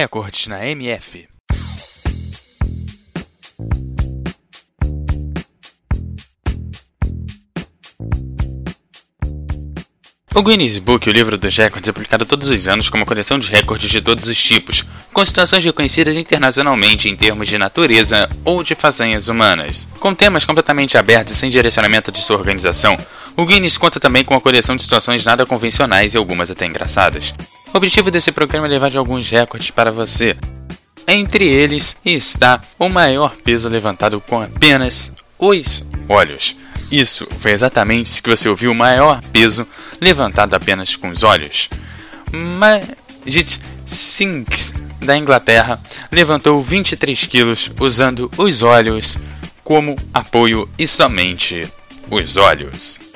Recordes na MF. O Guinness Book, o livro dos recordes, é publicado todos os anos como coleção de recordes de todos os tipos, com situações reconhecidas internacionalmente em termos de natureza ou de façanhas humanas. Com temas completamente abertos e sem direcionamento de sua organização, o Guinness conta também com uma coleção de situações nada convencionais e algumas até engraçadas. O objetivo desse programa é levar de alguns recordes para você. Entre eles está o maior peso levantado com apenas os olhos. Isso foi exatamente isso que você ouviu: o maior peso levantado apenas com os olhos. Majid Sinks, da Inglaterra, levantou 23 quilos usando os olhos como apoio e somente os olhos.